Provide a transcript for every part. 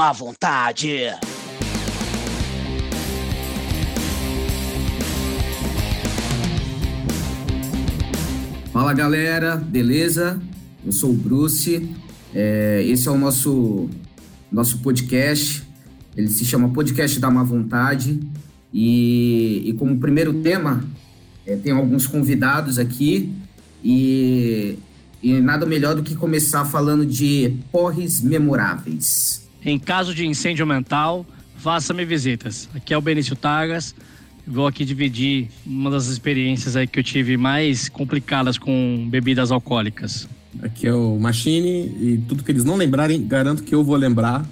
má vontade. Fala galera, beleza? Eu sou o Bruce. É, esse é o nosso, nosso podcast. Ele se chama Podcast da Má Vontade. E, e como primeiro tema, é, tem alguns convidados aqui. E, e nada melhor do que começar falando de porres memoráveis. Em caso de incêndio mental, faça-me visitas. Aqui é o Benício Tagas. Vou aqui dividir uma das experiências aí que eu tive mais complicadas com bebidas alcoólicas. Aqui é o Machine e tudo que eles não lembrarem, garanto que eu vou lembrar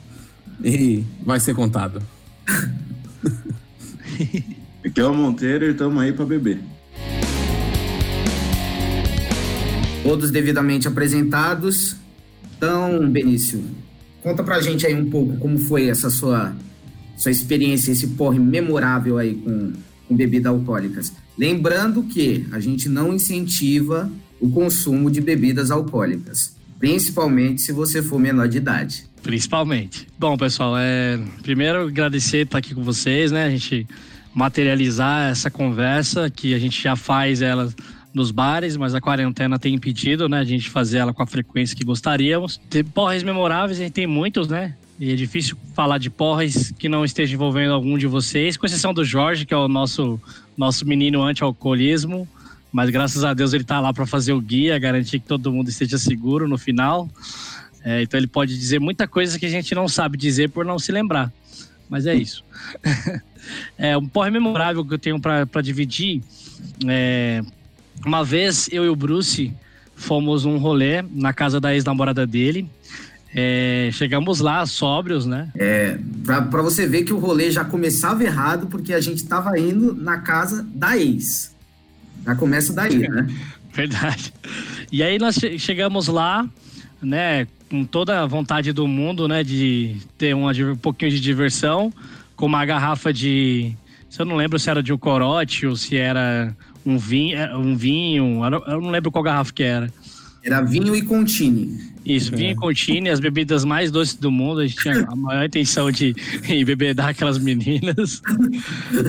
e vai ser contado. Aqui é o Monteiro e estamos aí para beber. Todos devidamente apresentados. Então, Benício, conta pra gente aí um pouco como foi essa sua, sua experiência, esse porre memorável aí com, com bebidas alcoólicas. Lembrando que a gente não incentiva o consumo de bebidas alcoólicas, principalmente se você for menor de idade. Principalmente. Bom, pessoal, é... primeiro agradecer estar aqui com vocês, né? A gente materializar essa conversa que a gente já faz ela nos bares, mas a quarentena tem impedido, né, a gente fazer ela com a frequência que gostaríamos. Tem porres memoráveis, a gente tem muitos, né? E é difícil falar de porres que não esteja envolvendo algum de vocês, com exceção do Jorge, que é o nosso, nosso menino anti-alcoolismo. Mas graças a Deus ele está lá para fazer o guia, garantir que todo mundo esteja seguro no final. É, então ele pode dizer muita coisa que a gente não sabe dizer por não se lembrar. Mas é isso. é um porre memorável que eu tenho para dividir. É, uma vez eu e o Bruce fomos um rolê na casa da ex-namorada dele. É, chegamos lá sóbrios, né? É, pra, pra você ver que o rolê já começava errado, porque a gente tava indo na casa da ex. Já começa daí, né? Verdade. E aí nós chegamos lá, né, com toda a vontade do mundo, né, de ter uma, um pouquinho de diversão, com uma garrafa de. Se eu não lembro se era de um corote ou se era um vinho, é, um vinho, eu não lembro qual garrafa que era. Era vinho e contine. Isso, vinho e contine, as bebidas mais doces do mundo. A gente tinha a maior intenção de embebedar aquelas meninas.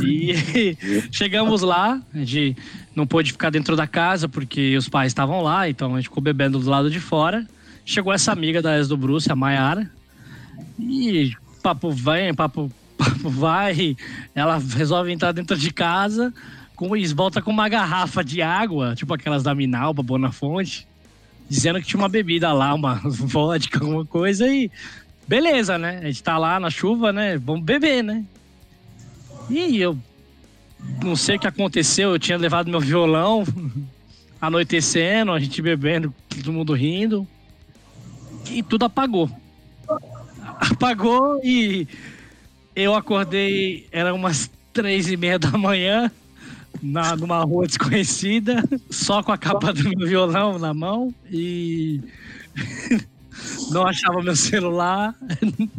E chegamos lá, a gente não pôde ficar dentro da casa porque os pais estavam lá, então a gente ficou bebendo do lado de fora. Chegou essa amiga da ex do Bruce, a Maiara, e papo vem, papo, papo vai. Ela resolve entrar dentro de casa com isso, volta com uma garrafa de água, tipo aquelas da Minalba, Bonafonte, dizendo que tinha uma bebida lá, uma vodka, alguma coisa e beleza, né? A gente tá lá na chuva, né? Vamos beber, né? E eu não sei o que aconteceu, eu tinha levado meu violão, anoitecendo, a gente bebendo, todo mundo rindo, e tudo apagou. Apagou e eu acordei, era umas três e meia da manhã, na, numa rua desconhecida, só com a capa do meu violão na mão e não achava meu celular.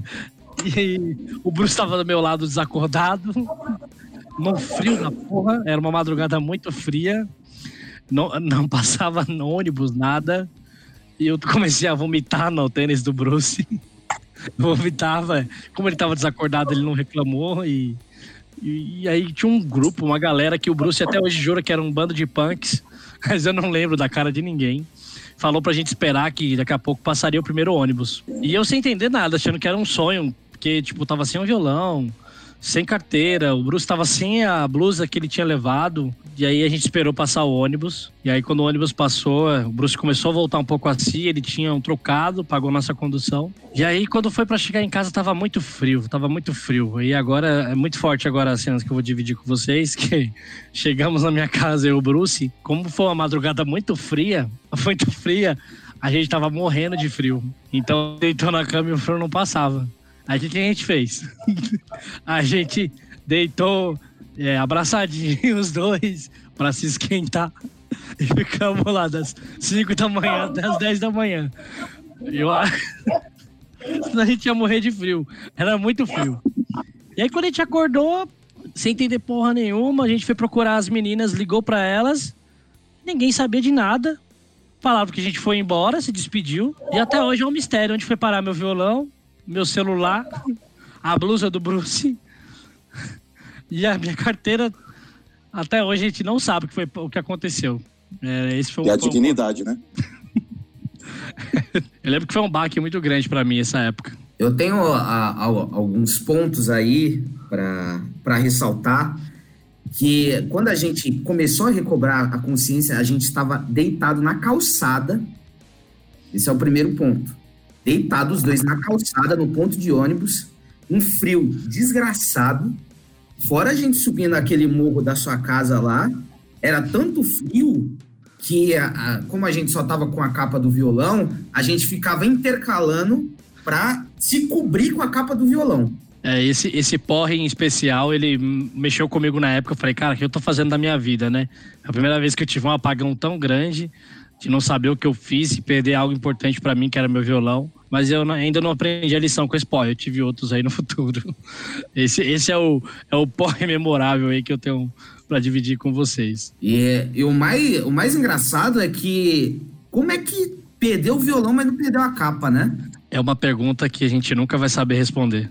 E o Bruce estava do meu lado desacordado, no frio da porra, era uma madrugada muito fria, não, não passava no ônibus nada, e eu comecei a vomitar no tênis do Bruce. Vomitava, como ele estava desacordado, ele não reclamou e e, e, aí tinha um grupo, uma galera que o Bruce até hoje jura que era um bando de punks, mas eu não lembro da cara de ninguém. Falou pra gente esperar que daqui a pouco passaria o primeiro ônibus. E eu sem entender nada, achando que era um sonho, porque, tipo, tava sem um violão, sem carteira, o Bruce tava sem a blusa que ele tinha levado. E aí a gente esperou passar o ônibus. E aí quando o ônibus passou, o Bruce começou a voltar um pouco assim, ele tinha um trocado, pagou nossa condução. E aí quando foi para chegar em casa tava muito frio, tava muito frio. E agora é muito forte agora as cenas que eu vou dividir com vocês, que chegamos na minha casa eu e o Bruce, como foi uma madrugada muito fria, muito fria, a gente tava morrendo de frio. Então deitou na cama e o frio não passava. Aí o que a gente fez? a gente deitou é, abraçadinho os dois para se esquentar. E ficamos lá das 5 da manhã até as 10 da manhã. Eu a gente ia morrer de frio. Era muito frio. E aí quando a gente acordou, sem entender porra nenhuma, a gente foi procurar as meninas, ligou para elas. Ninguém sabia de nada. Falaram que a gente foi embora, se despediu. E até hoje é um mistério onde foi parar meu violão, meu celular, a blusa do Bruce e a minha carteira. Até hoje a gente não sabe o que, foi, o que aconteceu. É, esse foi um, E a foi um- dignidade, né? Eu lembro que foi um baque muito grande pra mim essa época. Eu tenho a- a- alguns pontos aí para ressaltar que quando a gente começou a recobrar a consciência, a gente estava deitado na calçada. Esse é o primeiro ponto. Deitado os dois na calçada, no ponto de ônibus, um frio desgraçado. Fora a gente subindo aquele morro da sua casa lá, era tanto frio que, a- a- como a gente só tava com a capa do violão, a gente ficava intercalando pra se cobrir com a capa do violão. É, esse, esse porre em especial, ele mexeu comigo na época. Eu falei, cara, o que eu tô fazendo da minha vida, né? É a primeira vez que eu tive um apagão tão grande de não saber o que eu fiz e perder algo importante pra mim, que era meu violão. Mas eu ainda não aprendi a lição com esse porre. Eu tive outros aí no futuro. Esse, esse é, o, é o porre memorável aí que eu tenho pra dividir com vocês. E, e o, mais, o mais engraçado é que como é que perdeu o violão, mas não perdeu a capa, né? É uma pergunta que a gente nunca vai saber responder.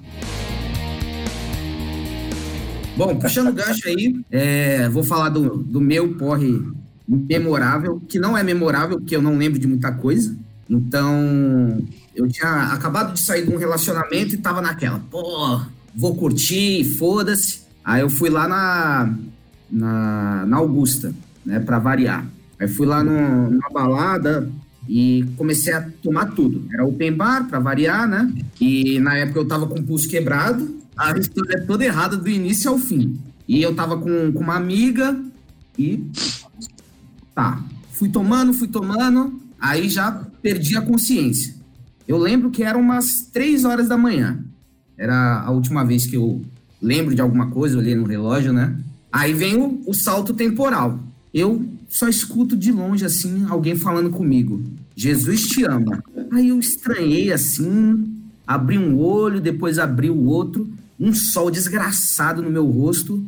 Bom, puxando o gancho aí, é, vou falar do, do meu porre memorável, que não é memorável, porque eu não lembro de muita coisa. Então, eu tinha acabado de sair de um relacionamento e tava naquela, pô, vou curtir, foda-se. Aí eu fui lá na, na, na Augusta, né, pra variar. Aí fui lá no, numa balada e comecei a tomar tudo. Era open bar, pra variar, né? E na época eu tava com o pulso quebrado. A história é toda errada do início ao fim. E eu tava com, com uma amiga e. Tá. Fui tomando, fui tomando. Aí já perdi a consciência. Eu lembro que eram umas três horas da manhã. Era a última vez que eu lembro de alguma coisa, olhei no relógio, né? Aí vem o, o salto temporal. Eu só escuto de longe, assim, alguém falando comigo. Jesus te ama. Aí eu estranhei, assim, abri um olho, depois abri o outro. Um sol desgraçado no meu rosto.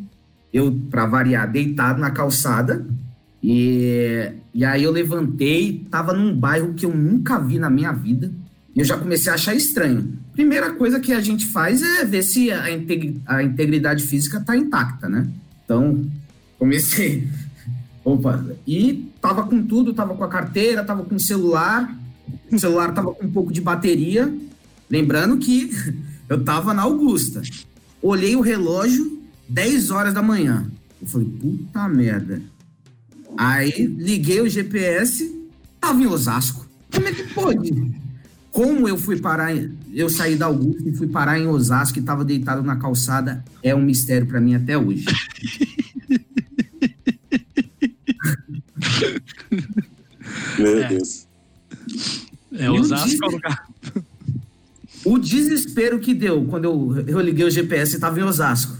Eu, pra variar, deitado na calçada. E, e aí eu levantei, tava num bairro que eu nunca vi na minha vida. E eu já comecei a achar estranho. Primeira coisa que a gente faz é ver se a, a integridade física tá intacta, né? Então, comecei. Opa, e tava com tudo, tava com a carteira, tava com o celular. O celular tava com um pouco de bateria. Lembrando que eu tava na Augusta. Olhei o relógio, 10 horas da manhã. Eu falei, puta merda. Aí liguei o GPS, tava em Osasco. Como é que pode? Como eu fui parar, em- eu saí da Augusta e fui parar em Osasco e tava deitado na calçada, é um mistério pra mim até hoje. Meu É. Deus. É o Osasco é o lugar. O desespero que deu quando eu, eu liguei o GPS e tava em Osasco.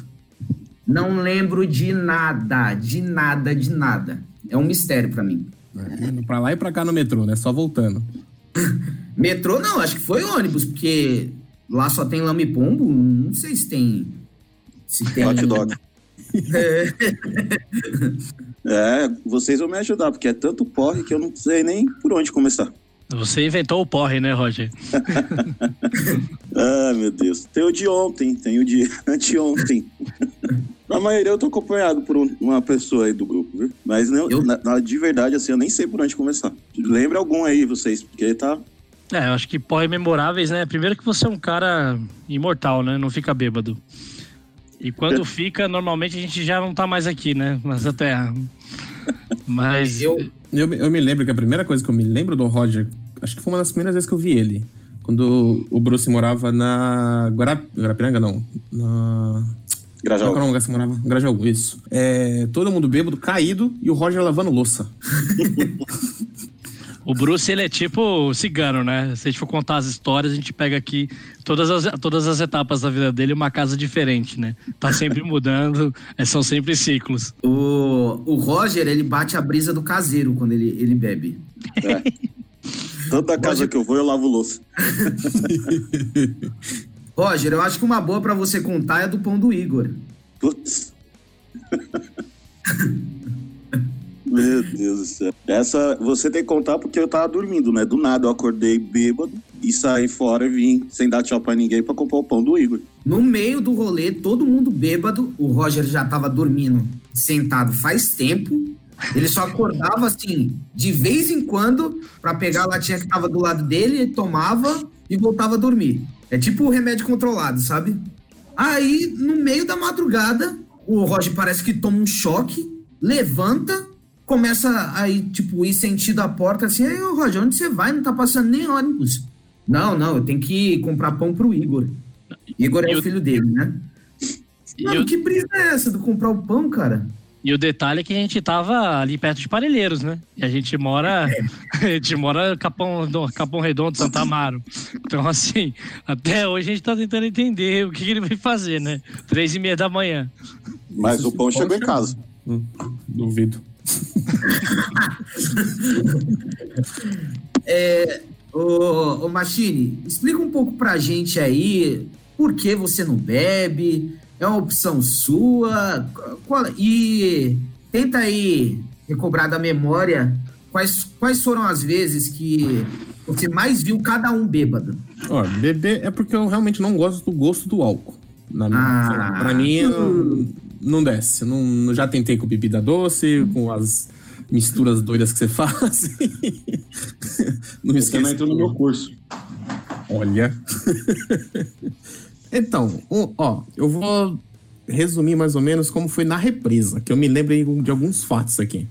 Não lembro de nada, de nada, de nada. É um mistério pra mim. É, pra lá e pra cá no metrô, né? Só voltando. Metrô não, acho que foi ônibus, porque lá só tem lame e pombo, não sei se tem. Se tem. Hot dog. É, vocês vão me ajudar, porque é tanto porre que eu não sei nem por onde começar. Você inventou o porre, né, Roger? Ah, meu Deus. Tem o de ontem, tem o de anteontem. Na maioria eu tô acompanhado por um- uma pessoa aí do grupo, viu? Mas não, Eu? na- na- de verdade, assim, eu nem sei por onde começar. Lembra algum aí, vocês, porque tá. É, eu acho que porre memoráveis, né? Primeiro que você é um cara imortal, né? Não fica bêbado. E quando fica, normalmente a gente já não tá mais aqui, né? Nessa terra. Mas Eu, Eu, me- eu me lembro que a primeira coisa que eu me lembro do Roger, acho que foi uma das primeiras vezes que eu vi ele. Quando o Bruce morava na Guarap... Guarapiranga, não. Na... Qual Grajaú. que era o lugar que você morava? Grajaú, isso. É, todo mundo bêbado, caído, e o Roger lavando louça. o Bruce, ele é tipo cigano, né? Se a gente for contar as histórias, a gente pega aqui todas as, todas as etapas da vida dele, uma casa diferente, né? Tá sempre mudando, é, são sempre ciclos. o, o Roger, ele bate a brisa do caseiro quando ele, ele bebe. Tanta casa que eu vou, eu lavo louça. Roger, eu acho que uma boa pra você contar é do pão do Igor. Putz. Meu Deus do céu. Essa você tem que contar porque eu tava dormindo, né? Do nada eu acordei bêbado, e sair fora e vir sem dar tchau pra ninguém pra comprar o pão do Igor. No meio do rolê, todo mundo bêbado. O Roger já tava dormindo sentado faz tempo. Ele só acordava assim, de vez em quando, pra pegar a latinha que tava do lado dele, tomava e voltava a dormir. É tipo o remédio controlado, sabe? Aí, no meio da madrugada, o Roger parece que toma um choque, levanta, começa a ir, tipo, ir sentido a porta assim, aí, ô Roger, onde você vai? Não tá passando nem ônibus. Não, não, eu tenho que comprar pão pro Igor. Igor é E o filho dele, né? Mano, o, que brisa é essa do comprar o pão, cara? E o detalhe é que a gente tava ali perto de Parelheiros, né? E a gente mora. A gente mora Capão, Redondo- Capão Redondo, Santa Amaro. Então, assim, até hoje a gente tá tentando entender o que, que ele vai fazer, né? Três e meia da manhã. Mas o pão chegou em casa. Hum, duvido. Ô, ô Machine, explica um pouco pra gente aí por que você não bebe, é uma opção sua, qual- e tenta aí recobrar da memória quais, quais foram as vezes que você mais viu cada um bêbado. Ó, beber é porque eu realmente não gosto do gosto do álcool. Na minha, Ah. pra mim, não, não desce. Não, já tentei com bebida doce, com as misturas doidas que você faz. não Você não esquece. entrou no meu curso. Olha. Então, um- ó, eu vou resumir mais ou menos como foi na represa, que eu me lembro de alguns fatos aqui.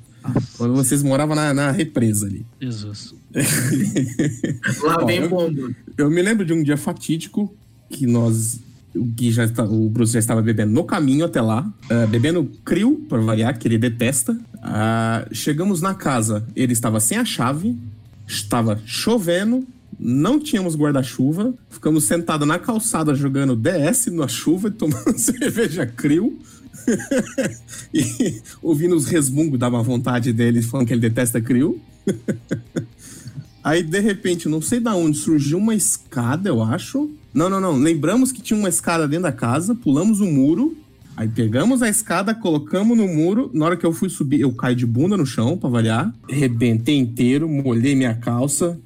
Quando vocês moravam na, na represa ali. Jesus. Lá Ó, vem eu- o bombo. Eu me lembro de um dia fatídico que nós. O Gui já está, o Bruce já estava bebendo no caminho até lá, eh, bebendo crio, para variar, que ele detesta. Ah, chegamos na casa, ele estava sem a chave, estava chovendo, não tínhamos guarda-chuva, ficamos sentados na calçada jogando DS na chuva e tomando cerveja crio. e ouvindo os resmungos da má vontade dele, falando que ele detesta crio. Aí, de repente, não sei da onde, surgiu uma escada, eu acho. Não, não, não. Lembramos que tinha uma escada dentro da casa, pulamos o muro. Aí pegamos a escada, colocamos no muro. Na hora que eu fui subir, eu caí de bunda no chão, pra variar. Rebentei inteiro, molhei minha calça.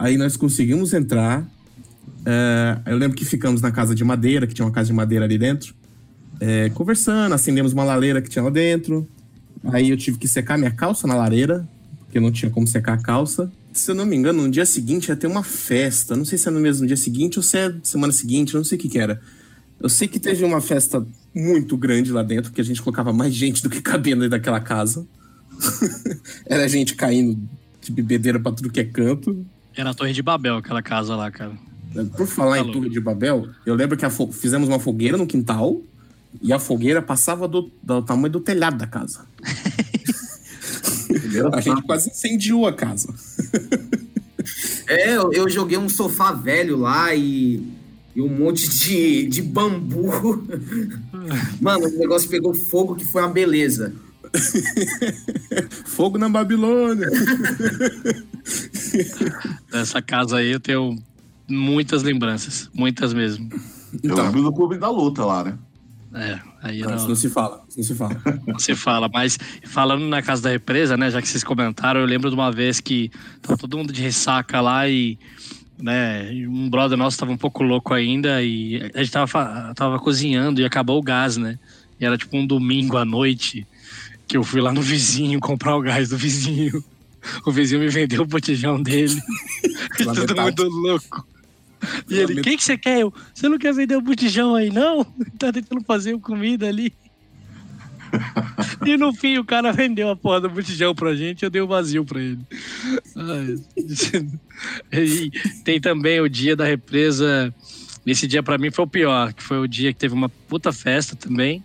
Aí nós conseguimos entrar. É, eu lembro que ficamos na casa de madeira, que tinha uma casa de madeira ali dentro. É, conversando, acendemos uma lareira que tinha lá dentro. Aí eu tive que secar minha calça na lareira, porque não tinha como secar a calça. Se eu não me engano, no dia seguinte ia ter uma festa. Não sei se é no mesmo dia seguinte ou se é semana seguinte, eu não sei o que, que era. Eu sei que teve uma festa muito grande lá dentro, porque a gente colocava mais gente do que cabia dentro daquela casa. era gente caindo de bebedeira pra tudo que é canto. Era a Torre de Babel, aquela casa lá, cara. Por falar Tá em louco. Torre de Babel, eu lembro que a fo- fizemos uma fogueira no quintal e a fogueira passava do, do tamanho do telhado da casa. A gente quase incendiou a casa. É, eu, eu joguei um sofá velho lá e, e um monte de, de bambu. Mano, o negócio pegou fogo que foi uma beleza. Fogo na Babilônia. Essa casa aí eu tenho muitas lembranças. Muitas mesmo. Eu Então, lembro do clube da luta lá, né? É, aí não, não, não se fala, não se fala. não se fala. Mas falando na casa da represa, né? Já que vocês comentaram, eu lembro de uma vez que tava todo mundo de ressaca lá e. Né, um brother nosso tava um pouco louco ainda e a gente tava, tava cozinhando e acabou o gás, né? E era tipo um domingo à noite que eu fui lá no vizinho comprar o gás do vizinho. O vizinho me vendeu o botijão dele. todo mundo louco. E ele, o que, que você quer? Eu, você não quer vender o botijão aí, não? Tá tentando fazer comida ali. e no fim o cara vendeu a porra do botijão pra gente, eu dei o vazio pra ele. E tem também o dia da represa. Esse dia pra mim foi o pior, que foi o dia que teve uma puta festa também.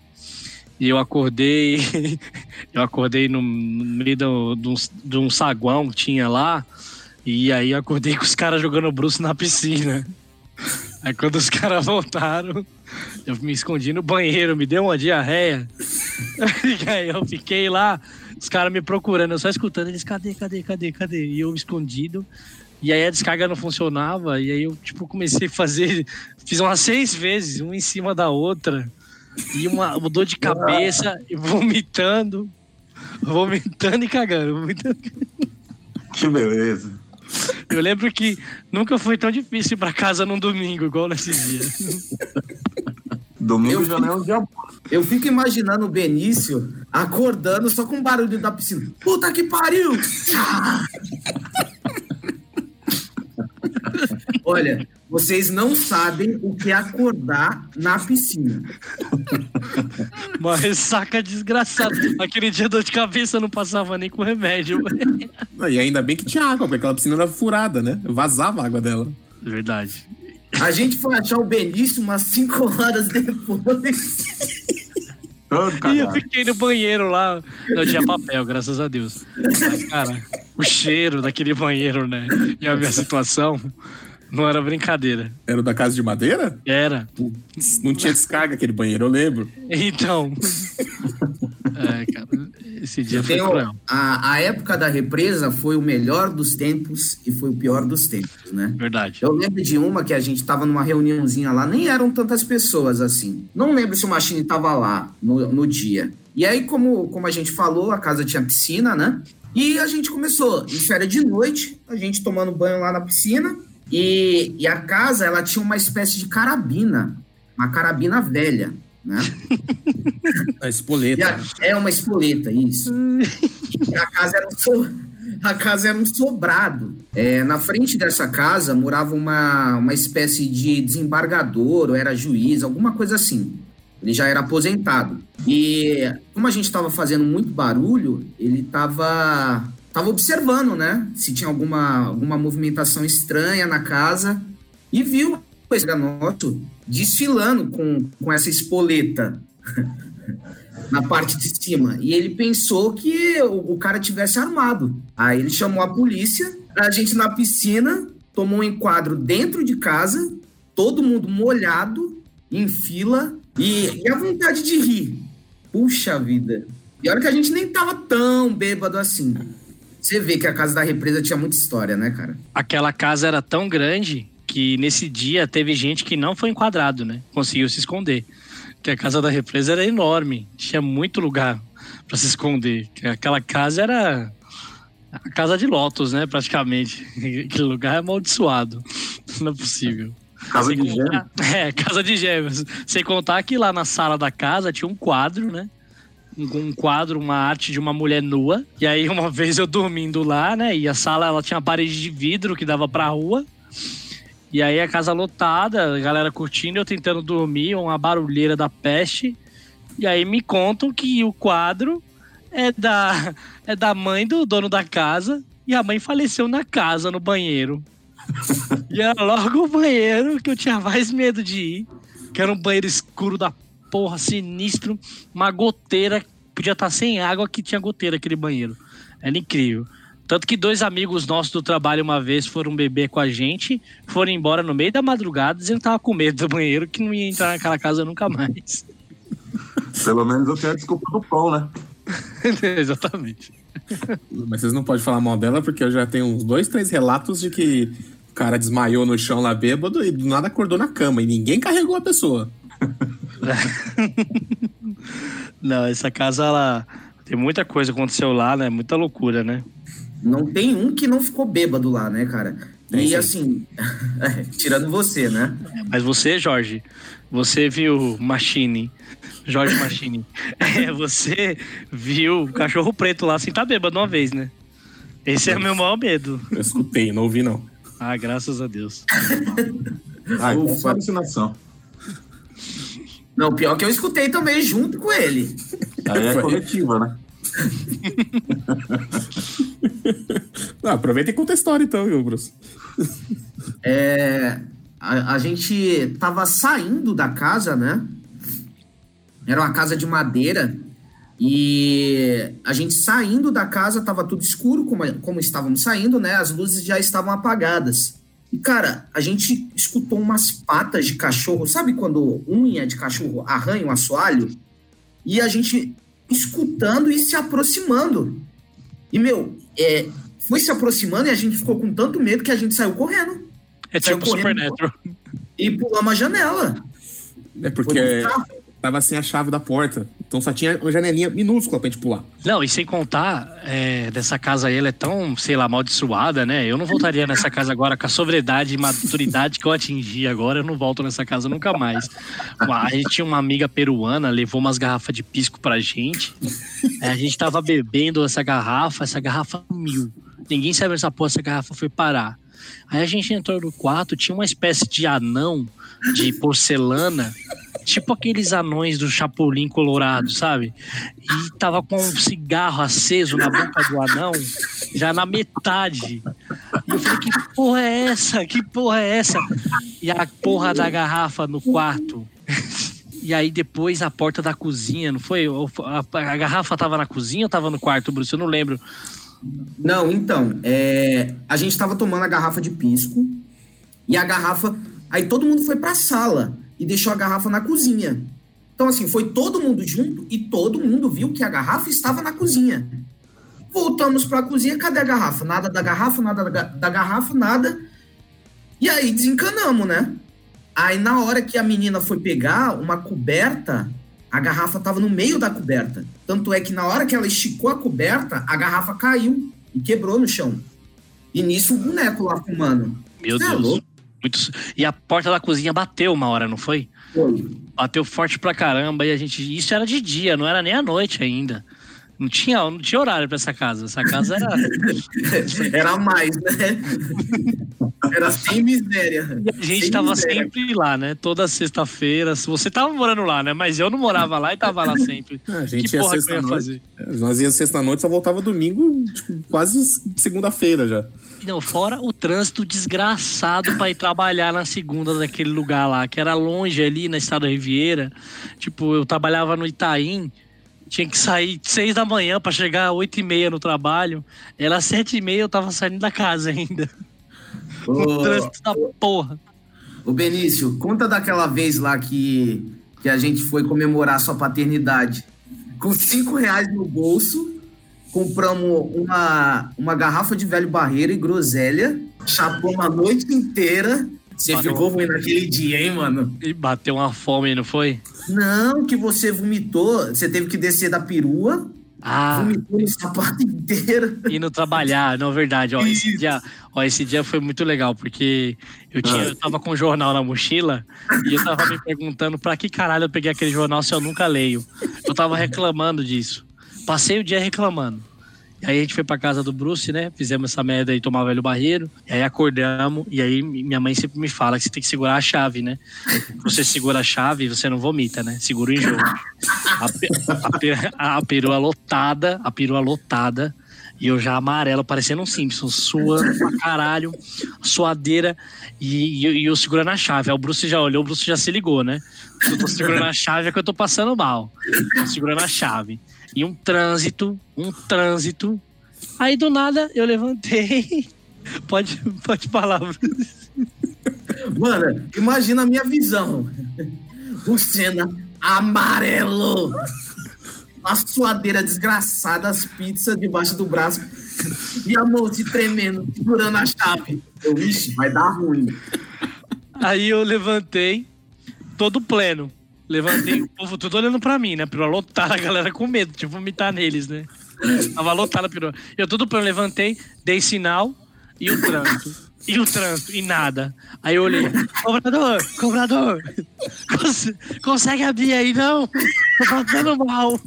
E eu acordei. eu acordei no, meio do- de um, de um saguão que tinha lá. E aí eu acordei com os caras jogando bruxo na piscina. Aí quando os caras voltaram, eu me escondi no banheiro, me deu uma diarreia. e aí eu fiquei lá, os caras me procurando, eu só escutando eles, cadê, cadê, cadê, cadê? E eu escondido. E aí a descarga não funcionava, e aí eu, tipo, comecei a fazer, fiz umas seis vezes, uma em cima da outra. E uma, uma dor de cabeça, e vomitando, vomitando e cagando. Vomitando. Que beleza. Eu lembro que nunca foi tão difícil ir pra casa num domingo, igual nesse dia. Domingo Eu já não é um dia bom. Eu fico imaginando o Benício acordando só com o barulho da piscina. Puta que pariu! Olha, vocês não sabem o que é acordar na piscina. Uma ressaca desgraçada. Aquele dia dor de cabeça eu não passava nem com remédio. E ainda bem que tinha água, porque aquela piscina era furada, né? Vazava a água dela. Verdade. A gente foi achar o Benício umas 5 horas depois. E eu fiquei no banheiro lá. Não tinha papel, graças a Deus. Mas, cara, o cheiro daquele banheiro, né? E a minha situação não era brincadeira. Era o da casa de madeira? Era. Putz, Não tinha descarga aquele banheiro, eu lembro. Então. É, cara, esse dia foi Tem o- cruel. a, a época da represa foi o melhor dos tempos e foi o pior dos tempos, né? Verdade. Eu lembro de uma que a gente tava numa reuniãozinha lá, nem eram tantas pessoas assim. Não lembro se o Machine tava lá no, no dia. E aí, como, como a gente falou, a casa tinha piscina, né? E a gente começou, em férias de noite, a gente tomando banho lá na piscina. E, e a casa, ela tinha uma espécie de carabina, uma carabina velha, né? A espoleta. a- é uma espoleta, isso. E a casa era um, so- a casa era um sobrado. É, na frente dessa casa morava uma, uma espécie de desembargador, ou era juiz, alguma coisa assim. Ele já era aposentado. E como a gente estava fazendo muito barulho, ele estava tava observando, né? Se tinha alguma, alguma movimentação estranha na casa e viu cara nosso desfilando com, com essa espoleta na parte de cima. E ele pensou que o, o cara tivesse armado. Aí ele chamou a polícia, a gente na piscina, tomou um enquadro dentro de casa, todo mundo molhado, em fila, e, e a vontade de rir. Puxa vida. E olha que a gente nem tava tão bêbado assim. Você vê que a casa da represa tinha muita história, né, cara? Aquela casa era tão grande que nesse dia teve gente que não foi enquadrado, né? Conseguiu se esconder. Que a casa da represa era enorme, tinha muito lugar para se esconder. Que Aquela casa era a casa de Lotus, né? Praticamente. Aquele lugar é amaldiçoado. Não é possível. Casa Sem de contar- É, casa de gêmeos. Sem contar que lá na sala da casa tinha um quadro, né? Um, quadro, uma arte de uma mulher nua. E aí, uma vez eu dormindo lá, né? E a sala ela tinha uma parede de vidro que dava pra rua. E aí a casa lotada, a galera curtindo, eu tentando dormir, uma barulheira da peste. E aí me contam que o quadro é da, é da mãe do dono da casa. E a mãe faleceu na casa, no banheiro. E era logo o banheiro que eu tinha mais medo de ir. Que era um banheiro escuro da porra, sinistro. Uma goteira. Podia estar sem água que tinha goteira aquele banheiro. Era incrível. Tanto que dois amigos nossos do trabalho uma vez foram beber com a gente, foram embora no meio da madrugada dizendo que tava com medo do banheiro, que não ia entrar naquela casa nunca mais. Pelo menos eu tenho a desculpa do pão, né? Exatamente. Mas vocês não podem falar mal dela, porque eu já tenho uns dois, três relatos de que o cara desmaiou no chão lá bêbado e do nada acordou na cama e ninguém carregou a pessoa. Não, essa casa, ela. Tem muita coisa que aconteceu lá, né? Muita loucura, né? Não tem um que não ficou bêbado lá, né, cara? Tem e sim. assim, é, tirando você, né? Mas você, Jorge, você viu Machine. Jorge Machine. É, você viu o cachorro preto lá sem estar bêbado uma vez, né? Esse é o meu maior medo. Eu escutei, não ouvi não. Ah, graças a Deus. Ah, então é Ufa. só alucinação. Não, pior que eu escutei também junto com ele. Aí é coletiva, né? Ah, aproveita e conta a história então, viu, Bruce? É, a, a gente tava saindo da casa, né? Era uma casa de madeira. E a gente saindo da casa, tava tudo escuro, como, como estávamos saindo, né? As luzes já estavam apagadas. E, cara, a gente escutou umas patas de cachorro. Sabe quando unha de cachorro arranha um assoalho? E a gente escutando e se aproximando. E, meu, é, foi se aproximando e a gente ficou com tanto medo que a gente saiu correndo. É Saiu tipo correndo. Supernatural. E pulamos a janela. É porque. Tava sem a chave da porta. Então só tinha uma janelinha minúscula pra gente pular. Não, e sem contar, é, dessa casa aí, ela é tão, sei lá, amaldiçoada, né? Eu não voltaria nessa casa agora com a sobriedade e maturidade que eu atingi agora. Eu não volto nessa casa nunca mais. A gente tinha uma amiga peruana, levou umas garrafas de pisco pra gente. É, a gente tava bebendo essa garrafa, essa garrafa mil. Ninguém sabe essa porra, essa garrafa foi parar. Aí a gente entrou no quarto, tinha uma espécie de anão de porcelana, tipo aqueles anões do Chapolin Colorado, sabe? E tava com um cigarro aceso na boca do anão, já na metade. E eu falei, que porra é essa? Que porra é essa? E a porra da garrafa no quarto. E aí depois a porta da cozinha, não foi? A, a garrafa tava na cozinha ou tava no quarto, Bruce? Eu não lembro. Não, então, é, a gente tava tomando a garrafa de pisco e a garrafa. Aí todo mundo foi pra sala e deixou a garrafa na cozinha. Então, assim, foi todo mundo junto e todo mundo viu que a garrafa estava na cozinha. Voltamos pra cozinha, cadê a garrafa? Nada da garrafa, nada da, ga- da garrafa, nada. E aí desencanamos, né? Aí na hora que a menina foi pegar uma coberta, a garrafa tava no meio da coberta. Tanto é que na hora que ela esticou a coberta, a garrafa caiu e quebrou no chão. E nisso o boneco lá fumando. Meu Cê é Deus. louco? Muito... E a porta da cozinha bateu uma hora, não foi? Foi. Bateu forte pra caramba e a gente. Isso era de dia, não era nem à noite ainda. Não tinha, não tinha horário pra essa casa. Essa casa era. Era mais, né? Era sem miséria. A gente Sem tava miséria. sempre lá, né? Toda sexta-feira. Se Você tava morando lá, né? Mas eu não morava lá e tava lá sempre. A gente Que ia porra que eu ia fazer? Nós ia sexta-noite, só voltava domingo, tipo, quase segunda-feira já. Não, fora o trânsito desgraçado pra ir trabalhar na segunda daquele lugar lá, que era longe ali na Estrada Riviera. Tipo, eu trabalhava no Itaim, tinha que sair seis da manhã pra chegar às oito e meia no trabalho. Era sete e meia, eu tava saindo da casa ainda. O Ô, trânsito da porra. ô Benício, conta daquela vez lá que, que a gente foi comemorar sua paternidade. Com cinco reais no bolso, compramos uma, uma garrafa de velho barreiro e groselha, chapamos a noite inteira. Você Mano. ficou ruim naquele dia, hein, mano? E bateu uma fome, não foi? Não, que você vomitou, você teve que descer da perua, Ah, vomitou no sapato inteiro. indo trabalhar, não é verdade. Ó, esse dia, ó, esse dia foi muito legal, porque eu, tinha, eu tava com o jornal na mochila e eu tava me perguntando pra que caralho eu peguei aquele jornal se eu nunca leio. Eu tava reclamando disso. Passei o dia reclamando. E aí a gente foi pra casa do Bruce, né? Fizemos essa merda aí, tomar velho barreiro. E aí acordamos. E aí minha mãe sempre me fala que você tem que segurar a chave, né? Você segura a chave, você não vomita, né? Segura o enjoo. A, a, pe- a perua lotada, a perua lotada. E eu já amarelo, parecendo um Simpson, suando pra caralho, suadeira, e, e, e eu segurando a chave. Aí o Bruce já olhou, o Bruce já se ligou, né? Eu tô segurando a chave é que eu tô passando mal. Tô segurando a chave. E um trânsito, um trânsito. Aí do nada eu levantei. Pode, pode falar. Mano, imagina a minha visão. O Senna amarelo. A suadeira desgraçada, as pizzas debaixo do braço. E a mão se tremendo, segurando a chave. Eu, ixi, vai dar ruim. Aí eu levantei, todo pleno. Levantei, o povo tudo olhando pra mim, né? Pra lotar a galera com medo de vomitar neles, né? Tava lotada perua. Eu todo pleno levantei, dei sinal e o trânsito. E o trânsito, e nada. Aí eu olhei, cobrador, cobrador, cons- consegue abrir aí não? Tô passando mal.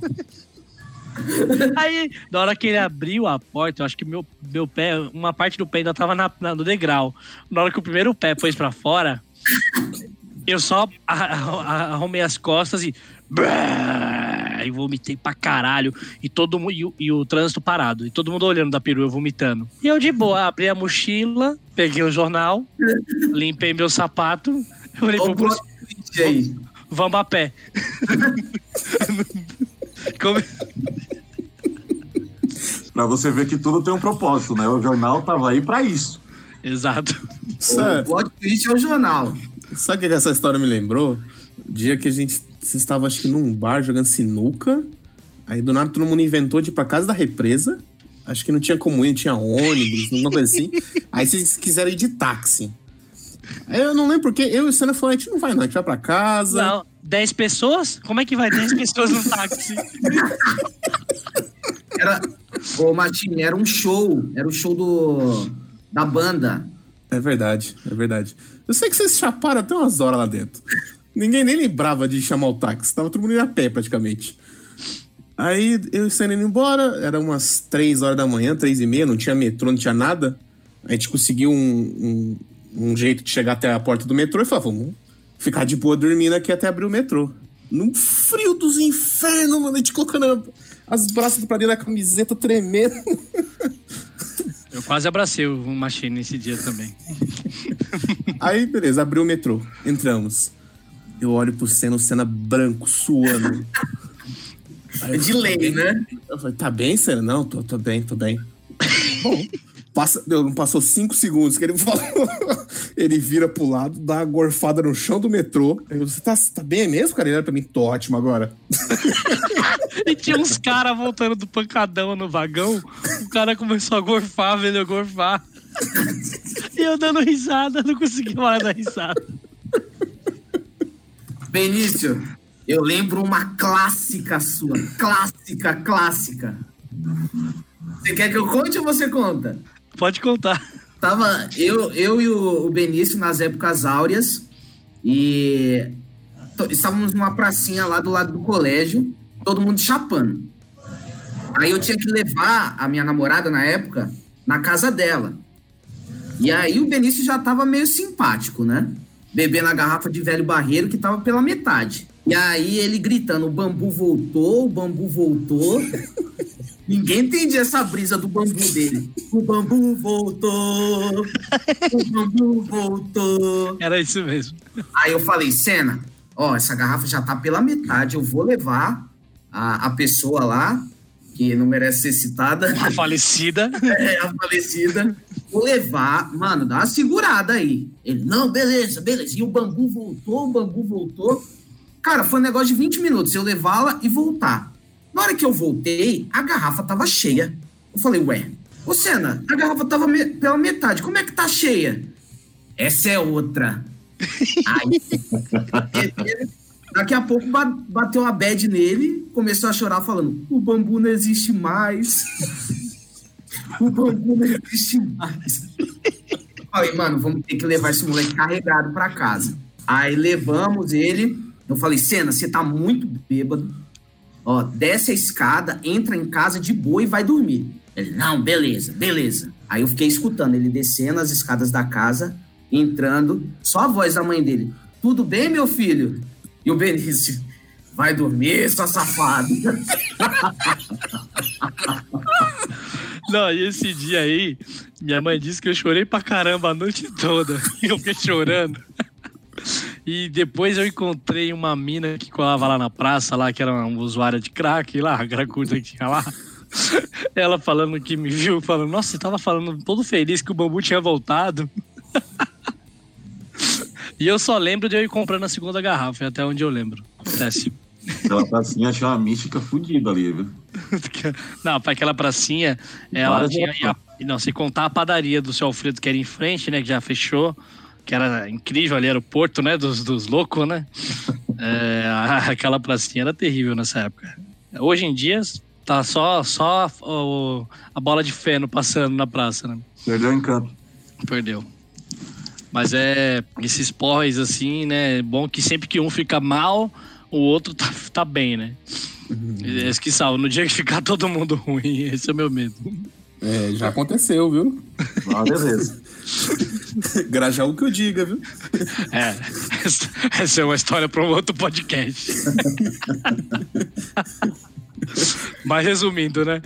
Aí, na hora que ele abriu a porta, eu acho que meu, meu pé, uma parte do pé ainda tava na, na- no degrau. Na hora que o primeiro pé pôs pra fora, eu só arrumei as costas e. E vomitei pra caralho. E todo mundo. E, o- e o trânsito parado. E todo mundo olhando da perua, eu vomitando. E eu de boa, abri a mochila, peguei o jornal, limpei meu sapato. Eu falei pro Bruce, vamos a pé. Como- Pra você ver que tudo tem um propósito, né? O jornal tava aí pra isso. Exato. O plot twist é o jornal. Sabe o que essa história me lembrou? O dia que a gente estava, acho que num bar jogando sinuca. Aí do nada todo mundo inventou de ir pra casa da represa. Acho que não tinha como ir, não tinha ônibus, alguma coisa assim. Aí vocês quiseram ir de táxi. Aí eu não lembro porque eu e o Senna falamos, a gente não vai não, a gente vai pra casa. Não, 10 pessoas? Como é que vai 10 pessoas no táxi? Era, ô Martim, era um show, era o show do, da banda. É verdade, é verdade. Eu sei que vocês chaparam até umas horas lá dentro. Ninguém nem lembrava de chamar o táxi, tava todo mundo indo a pé praticamente. Aí eu o Senna indo embora, era umas 3 horas da manhã, 3 e meia, não tinha metrô, não tinha nada. A gente conseguiu um, um, um jeito de chegar até a porta do metrô e falou, vamos ficar de boa dormindo aqui até abrir o metrô. Num frio dos infernos, mano, a gente colocando as braças pra dentro da camiseta tremendo. Eu quase abracei o Machine nesse dia também. Aí, beleza, abriu o metrô. Entramos. Eu olho pro Senna, o Senna branco, suando. Aí É de lei, né? Eu falei, tá bem, Senna? Não, tô, tô bem, tô bem. Bom, passa, não passou cinco segundos que ele falou. ele vira pro lado, dá uma gorfada no chão do metrô. Eu, você tá, tá bem mesmo, cara? Ele era pra mim, tô ótimo agora. E tinha uns caras voltando do pancadão no vagão. O cara começou a gorfar, velho, a gorfar. E eu dando risada, não consegui mais dar risada. Benício, eu lembro uma clássica sua. Clássica, clássica. Você quer que eu conte ou você conta? Pode contar. Tava eu, eu e o, Benício nas épocas áureas e estávamos numa pracinha lá do lado do colégio, todo mundo chapando. Aí eu tinha que levar a minha namorada na época na casa dela. E aí o Benício já tava meio simpático, né? Bebendo a garrafa de velho barreiro que tava pela metade. E aí ele gritando: o bambu voltou, o bambu voltou. Ninguém entendia essa brisa do bambu dele. O bambu voltou, o bambu voltou. Era isso mesmo. Aí eu falei, Senna, ó, essa garrafa já tá pela metade, eu vou levar a, a pessoa lá, que não merece ser citada, A falecida. é a falecida, vou levar, mano, dá uma segurada aí. Ele, não, beleza, beleza. E o bambu voltou, o bambu voltou. Cara, foi um negócio de 20 minutos, eu levá-la e voltar. Na hora que eu voltei, a garrafa tava cheia. Eu falei, ué, ô Senna, a garrafa tava me- pela metade, como é que tá cheia? Essa é outra. Aí, daqui a pouco ba- bateu a bad nele, começou a chorar falando, o bambu não existe mais. O bambu não existe mais. Falei, mano, vamos ter que levar esse moleque carregado pra casa. Aí levamos ele. Eu falei, Senna, você tá muito bêbado. Ó, desce a escada, entra em casa de boa e vai dormir. Ele, não, beleza, beleza. Aí eu fiquei escutando ele descendo as escadas da casa, entrando, só a voz da mãe dele. Tudo bem, meu filho? E o Benício, vai dormir, sua safada. Não, e esse dia aí, minha mãe disse que eu chorei pra caramba a noite toda. Eu fiquei chorando. E depois eu encontrei uma mina que colava lá na praça, lá, que era uma usuária de crack, lá, a cracuda que tinha lá. Ela falando que me viu, falando, nossa, você tava falando todo feliz que o bambu tinha voltado. E eu só lembro de eu ir comprando a segunda garrafa, até onde eu lembro. Péssimo. Aquela pracinha tinha uma mística fodida ali, viu? Não, para aquela pracinha, ela Várias tinha. a- Não, se contar a padaria do seu Alfredo, que era em frente, né? Que já fechou. Que era incrível ali, era o porto, né? Dos, dos loucos, né? É, a- aquela pracinha era terrível nessa época. Hoje em dia, tá só, só o- a bola de feno passando na praça, né? Perdeu o encanto. Perdeu. Mas é esses pós, assim, né? É bom que sempre que um fica mal, o outro tá, tá bem, né? Esse que salva. No dia que ficar todo mundo ruim, esse é o meu medo. É, já aconteceu, viu? Várias vezes. Grajaú que eu diga, viu? É, essa, essa é uma história para um outro podcast. Mas resumindo, né?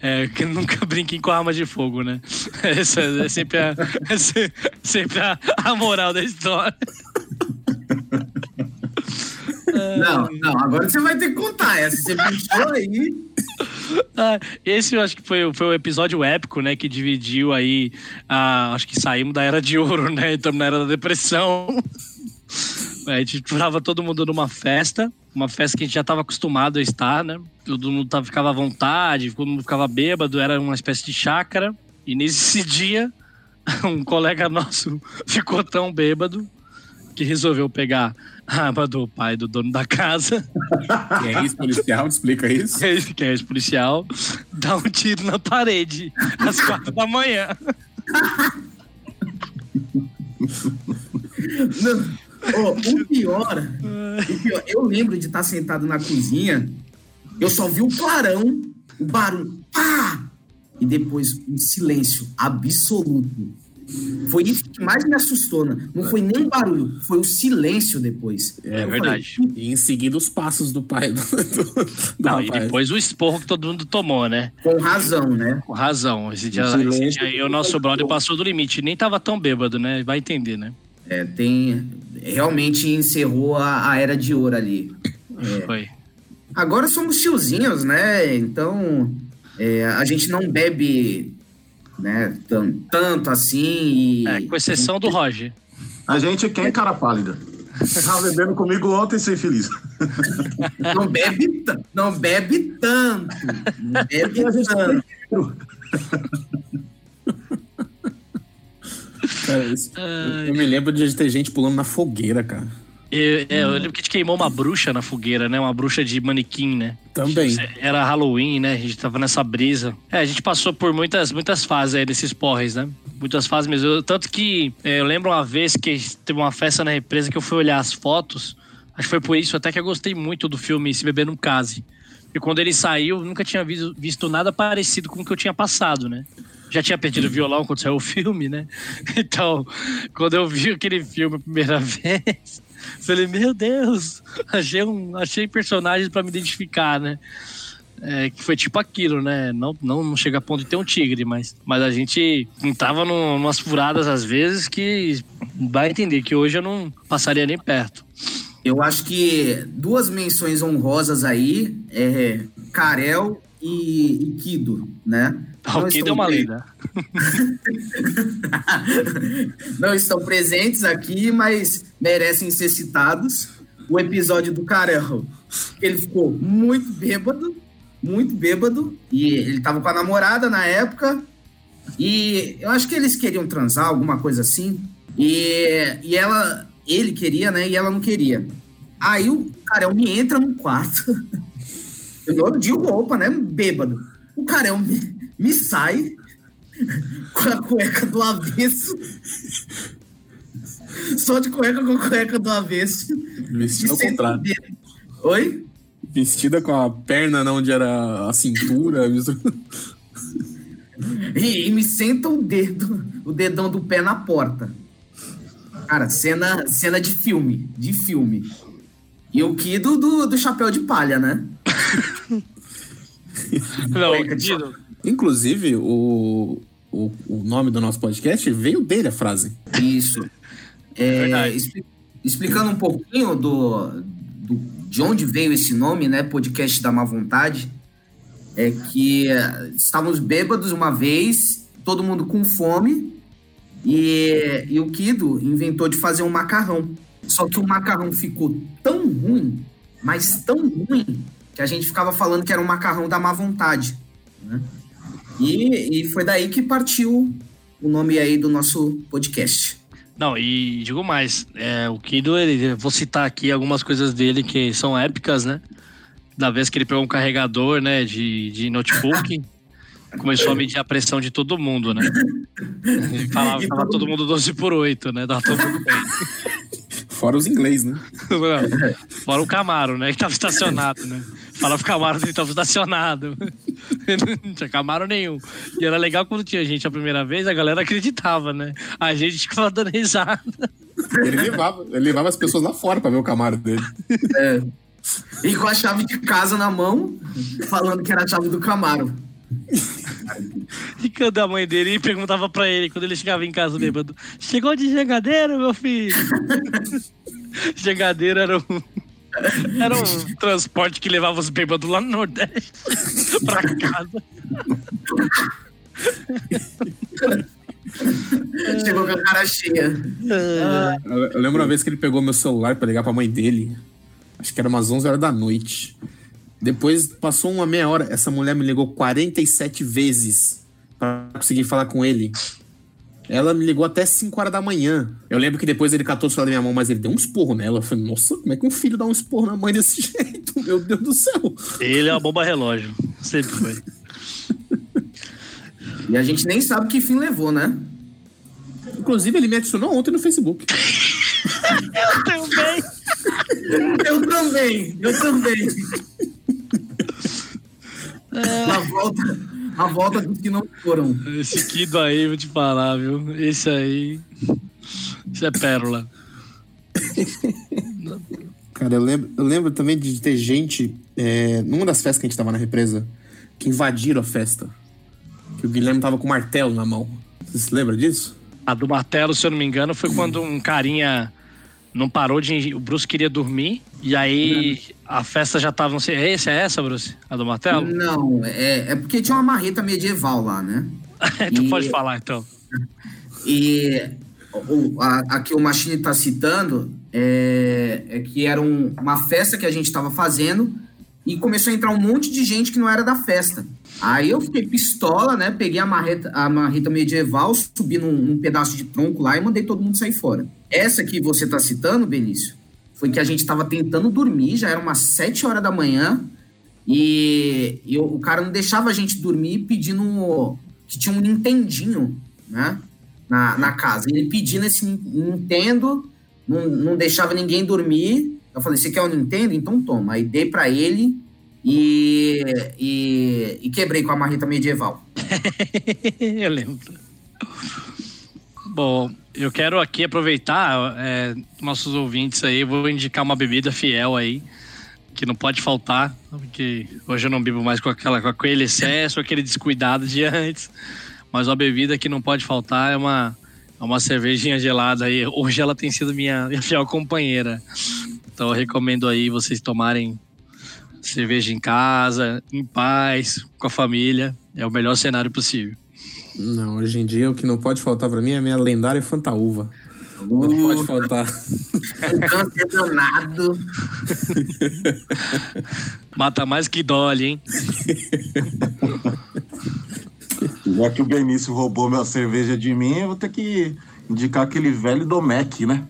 É, que nunca brinquem com arma de fogo, né? Essa é sempre a, é se- sempre a, a moral da história. Não, não, agora você vai ter que contar essa. Você puxou aí. Ah, esse eu acho que foi, o- foi o episódio épico, né? Que dividiu aí. A, acho que saímos da era de ouro, né? Estamos na era da depressão. A gente tava todo mundo numa festa, uma festa que a gente já estava acostumado a estar, né? Todo mundo tava, ficava à vontade, todo mundo ficava bêbado, era uma espécie de chácara. E nesse dia, um colega nosso ficou tão bêbado que resolveu pegar a arma do pai do dono da casa, E é isso, policial, explica isso. que é esse policial, dá um tiro na parede às quatro da manhã. Não. Ó, o, pior, o pior, eu lembro de estar sentado na cozinha, eu só vi o clarão, o barulho, pá! E depois um silêncio absoluto. Foi isso que mais me assustou, né? Não foi nem o barulho, foi o silêncio depois. É Eu verdade. falei, E em seguida os passos do pai do, do, do Não, e rapaz. depois o esporro que todo mundo tomou, né? com razão, né? Com razão. Esse dia, esse dia aí o nosso brother passou do limite. Nem tava tão bêbado, né? Vai entender, né? É, tem. Realmente encerrou a, a era de ouro ali. Foi. Agora somos tiozinhos, né? Então é, a gente não bebe né, tan- tanto assim. E... É, com exceção do Roger. A gente quem é cara pálida. Tava bebendo comigo ontem sem feliz. Não bebe, não bebe tanto. Não bebe tanto. Cara, isso- eu me lembro de ter gente pulando na fogueira, cara. Eu, é, eu lembro que a gente queimou uma bruxa na fogueira, né? Uma bruxa de manequim, né? Também. Era Halloween, né? A gente tava nessa brisa. É, a gente passou por muitas, muitas fases aí desses porres, né? Muitas fases mesmo. Eu- tanto que é, eu lembro uma vez que teve uma festa na represa que eu fui olhar as fotos. Acho que foi por isso até que eu gostei muito do filme Se Beber Não Case. E quando ele saiu, eu nunca tinha visto, visto nada parecido com o que eu tinha passado, né? Já tinha perdido o violão quando saiu o filme, né? Então, quando eu vi aquele filme a primeira vez, falei, meu Deus, achei, um, achei personagens pra me identificar, né? É, que foi tipo aquilo, né? Não, não, não chega a ponto de ter um tigre, mas, mas a gente tava num, umas furadas às vezes que vai entender que hoje eu não passaria nem perto. Eu acho que duas menções honrosas aí é Karel e, e Kido, né? Estão deu uma pre- lenda. Não estão presentes aqui, mas merecem ser citados. O episódio do Karel, ele ficou muito bêbado, muito bêbado, e ele tava com a namorada na época, e eu acho que eles queriam transar, alguma coisa assim, e, e ela, ele queria, né, e ela não queria. Aí o Karel me entra no quarto, eu de roupa, né, bêbado. O Karel me, me sai com a cueca do avesso, só de cueca com a cueca do avesso. Vestida ao contrário. dedo. Oi? Vestida com a perna não onde era a cintura. E, e me senta o dedo, o dedão do pé na porta. Cara, cena, cena de filme, de filme. E o Kido do, do chapéu de palha, né? Não, Dino, Inclusive, o, o, o nome do nosso podcast veio dele a frase. Isso. É, expli- explicando um pouquinho do, do- de onde veio esse nome, né? Podcast da má vontade. É que eh, estávamos bêbados uma vez, todo mundo com fome, e, e o Kido inventou de fazer um macarrão. Só que o macarrão ficou tão ruim, mas tão ruim, que a gente ficava falando que era um macarrão da má vontade. né? E, e foi daí que partiu o nome aí do nosso podcast. Não, e digo mais, é, o Kido, ele, vou citar aqui algumas coisas dele que são épicas, né? Da vez que ele pegou um carregador, né, de, de notebook, começou a medir a pressão de todo mundo, né? Ele falava, falava todo mundo 12 por 8, né? Tava todo mundo bem. Fora os inglês, né? Fora o Camaro, né? Que tava estacionado, né? Falava o Camaro que tava estacionado. Não tinha Camaro nenhum. E era legal quando tinha gente a primeira vez, a galera acreditava, né? A gente ficava dando risada. Ele levava, ele levava as pessoas lá fora pra ver o Camaro dele. É. E com a chave de casa na mão, falando que era a chave do Camaro. E quando a mãe dele perguntava pra ele, quando ele chegava em casa bêbado, chegou de jangadeiro, meu filho? jangadeiro era um, era um transporte que levava os bêbados lá no Nordeste pra casa. Chegou com a cara cheia. Eu, eu lembro uma vez que ele pegou meu celular pra ligar pra mãe dele. Acho que era umas 11 horas da noite. Depois passou uma meia hora. Essa mulher me ligou 47 vezes pra conseguir falar com ele. Ela me ligou até 5 horas da manhã. Eu lembro que depois ele catou o celular da minha mão, mas ele deu um esporro nela. Eu falei, nossa, como é que um filho dá um esporro na mãe desse jeito? Meu Deus do céu. Ele é uma bomba relógio. Sempre foi. E a gente nem sabe que fim levou, né? Inclusive, ele me adicionou ontem no Facebook. Eu também. Eu também, eu também. A volta, a volta dos que não foram. Esse Kido aí, vou te falar, viu? Esse aí. Isso é pérola. Cara, eu lembro, eu lembro também de ter gente, é, numa das festas que a gente tava na represa, que invadiram a festa. Que o Guilherme tava com um martelo na mão. Você se lembra disso? A do martelo, se eu não me engano, foi quando um carinha não parou de. O Bruce queria dormir. E aí a festa já tava. Não sei. É esse? É essa, Bruce? A do martelo? Não, é, é porque tinha uma marreta medieval lá, né? tu E- pode falar então. E o, a, a que o Machine está citando é, é que era um- uma festa que a gente estava fazendo e começou a entrar um monte de gente que não era da festa. Aí eu fiquei pistola, né? Peguei a marreta, a marreta medieval, subi num, num pedaço de tronco lá e mandei todo mundo sair fora. Essa que você está citando, Benício, foi que a gente estava tentando dormir, já era umas 7 horas da manhã, e, e o, cara não deixava a gente dormir pedindo que tinha um Nintendinho, né? Na, na casa. Ele pedindo esse Nin- Nintendo, não, não deixava ninguém dormir. Eu falei, você quer o Nintendo? Então toma. Aí dei pra ele e, e, e quebrei com a marreta medieval. eu lembro. Bom, eu quero aqui aproveitar é, nossos ouvintes aí, vou indicar uma bebida fiel aí, que não pode faltar, porque hoje eu não bebo mais com, aquela, com aquele excesso, aquele descuidado de antes, mas uma bebida que não pode faltar é uma, é uma cervejinha gelada aí. Hoje ela tem sido minha, minha fiel companheira. Então eu recomendo aí vocês tomarem cerveja em casa, em paz, com a família. É o melhor cenário possível. Não, hoje em dia o que não pode faltar pra mim é a minha lendária Fantaúva. Não pode faltar. Câncer danado. Mata mais que Dolly, hein? Já que o Benício roubou minha cerveja de mim, eu vou ter que indicar aquele velho Domec, né?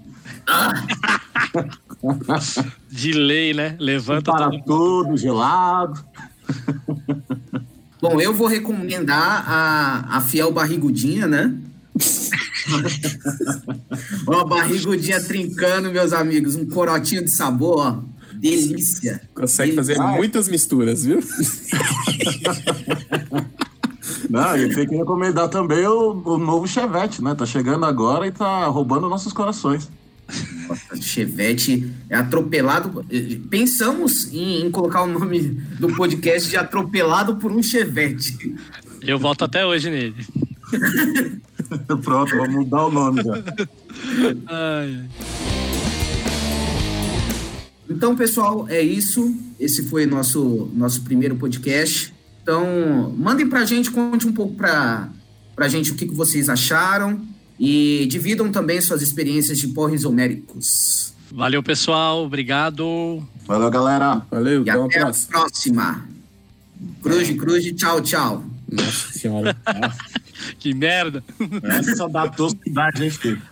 De lei, né? Levanta Para todo tudo, gelado. Bom, eu vou recomendar a, a fiel barrigudinha, né? Uma barrigudinha trincando, meus amigos. Um corotinho de sabor, ó. Delícia. Consegue fazer Ai. muitas misturas, viu? Não, e tem que recomendar também o, o novo Chevette, né? Tá chegando agora e tá roubando nossos corações. Chevette é atropelado. Pensamos em, em colocar o nome do podcast de Atropelado por um Chevette. Eu volto até hoje nele. Pronto, vamos mudar o nome já. Ai, ai. Então, pessoal, é isso. Esse foi nosso nosso primeiro podcast. Então, mandem pra gente, conte um pouco pra, pra gente o que, que vocês acharam e dividam também suas experiências de porres homéricos. Valeu, pessoal. Obrigado. Valeu, galera. Valeu, E até a próxima. Cruz, cruz, tchau, tchau. Nossa senhora. Que merda. Essa da tosquidade, hein, filho?